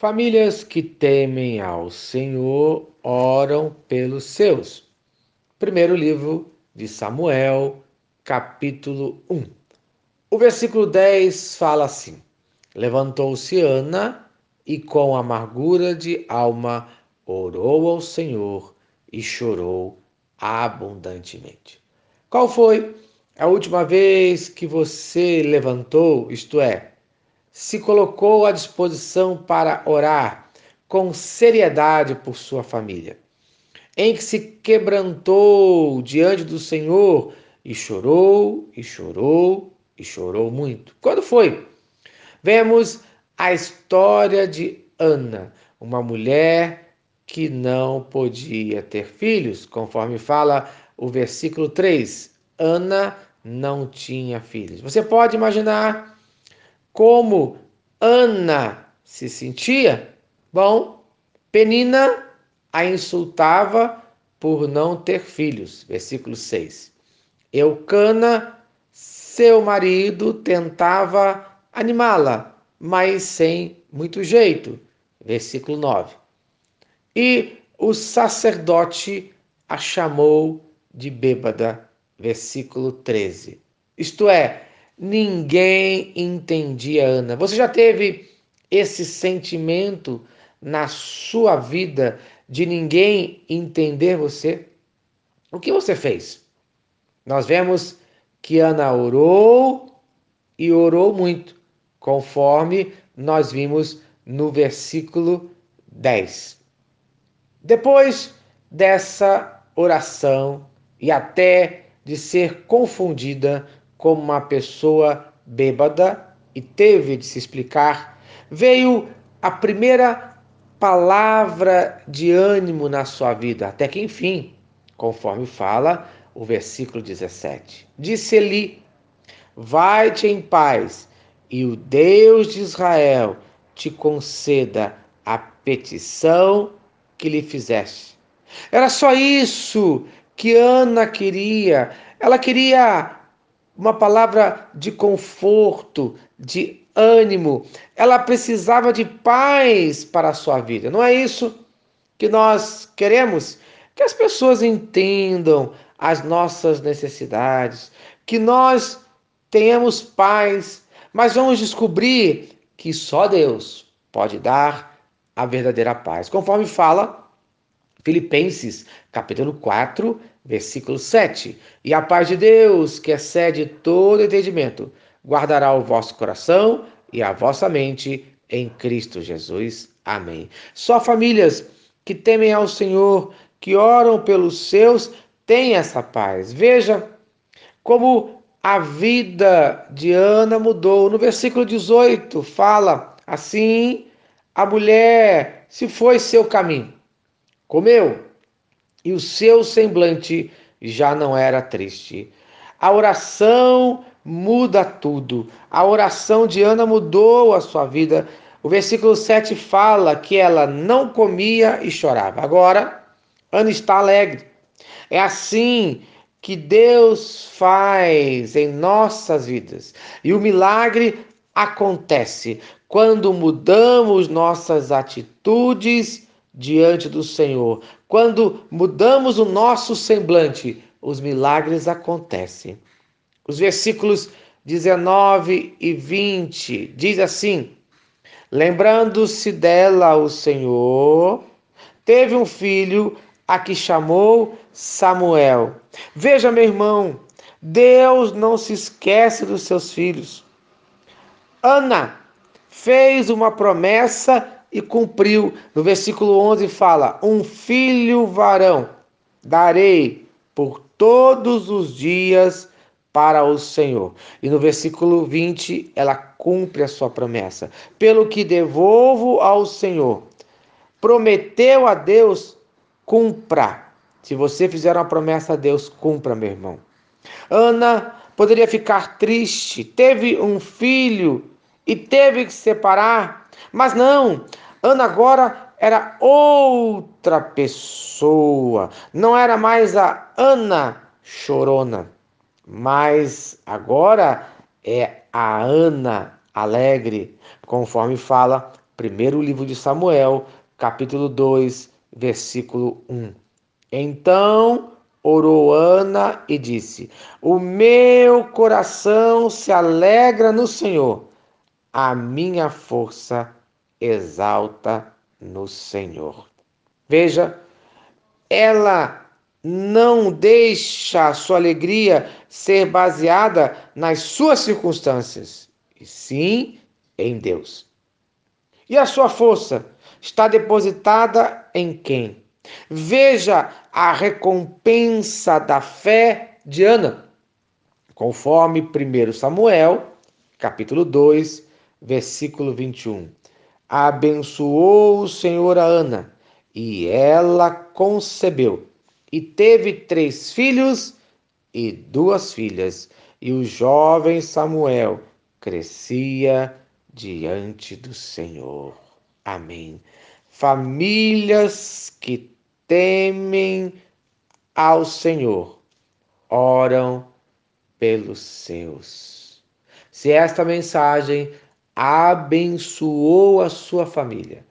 Famílias que temem ao Senhor oram pelos seus. Primeiro livro de Samuel, capítulo 1. O versículo 10 fala assim: Levantou-se Ana e com amargura de alma orou ao Senhor e chorou abundantemente. Qual foi a última vez que você levantou, isto é, se colocou à disposição para orar com seriedade por sua família, em que se quebrantou diante do Senhor e chorou, e chorou, e chorou muito. Quando foi? Vemos a história de Ana, uma mulher que não podia ter filhos, conforme fala o versículo 3. Ana não tinha filhos. Você pode imaginar como Ana se sentia? Bom, Penina a insultava por não ter filhos. Versículo 6. Eucana, seu marido, tentava animá-la, mas sem muito jeito. Versículo 9. E o sacerdote a chamou de bêbada. Versículo 13. Isto é, Ninguém entendia Ana. Você já teve esse sentimento na sua vida de ninguém entender você? O que você fez? Nós vemos que Ana orou e orou muito, conforme nós vimos no versículo 10. Depois dessa oração e até de ser confundida como uma pessoa bêbada e teve de se explicar, veio a primeira palavra de ânimo na sua vida, até que enfim, conforme fala o versículo 17. Disse-lhe: Vai-te em paz, e o Deus de Israel te conceda a petição que lhe fizeste. Era só isso que Ana queria. Ela queria uma palavra de conforto, de ânimo. Ela precisava de paz para a sua vida. Não é isso que nós queremos? Que as pessoas entendam as nossas necessidades, que nós tenhamos paz, mas vamos descobrir que só Deus pode dar a verdadeira paz. Conforme fala Filipenses, capítulo 4, versículo 7. E a paz de Deus, que excede todo entendimento, guardará o vosso coração e a vossa mente em Cristo Jesus. Amém. Só famílias que temem ao Senhor, que oram pelos seus, têm essa paz. Veja como a vida de Ana mudou. No versículo 18 fala assim: a mulher se foi seu caminho, comeu e o seu semblante já não era triste. A oração muda tudo. A oração de Ana mudou a sua vida. O versículo 7 fala que ela não comia e chorava. Agora, Ana está alegre. É assim que Deus faz em nossas vidas. E o milagre acontece quando mudamos nossas atitudes diante do Senhor. Quando mudamos o nosso semblante, os milagres acontecem. Os versículos 19 e 20 diz assim: Lembrando-se dela o Senhor, teve um filho a que chamou Samuel. Veja, meu irmão, Deus não se esquece dos seus filhos. Ana fez uma promessa e cumpriu. No versículo 11 fala: Um filho varão darei por todos os dias para o Senhor. E no versículo 20, ela cumpre a sua promessa. Pelo que devolvo ao Senhor. Prometeu a Deus, cumpra. Se você fizer uma promessa a Deus, cumpra, meu irmão. Ana poderia ficar triste, teve um filho e teve que separar, mas não, Ana agora era outra pessoa, não era mais a Ana chorona, mas agora é a Ana alegre, conforme fala Primeiro livro de Samuel, capítulo 2, versículo 1. Então orou Ana e disse: O meu coração se alegra no Senhor, a minha força exalta no Senhor. Veja, ela não deixa a sua alegria ser baseada nas suas circunstâncias, e sim em Deus. E a sua força está depositada em quem? Veja a recompensa da fé de Ana, conforme 1 Samuel, capítulo 2, versículo 21. Abençoou o Senhor a Ana, e ela concebeu, e teve três filhos e duas filhas, e o jovem Samuel crescia diante do Senhor. Amém. Famílias que temem ao Senhor oram pelos seus. Se esta mensagem abençoou a sua família,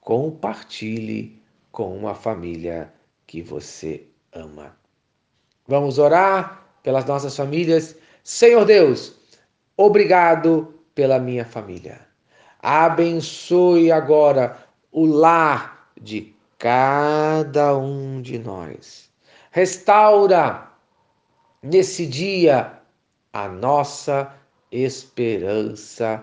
compartilhe com uma família que você ama. Vamos orar pelas nossas famílias. Senhor Deus, obrigado pela minha família. Abençoe agora o lar de cada um de nós. Restaura nesse dia a nossa esperança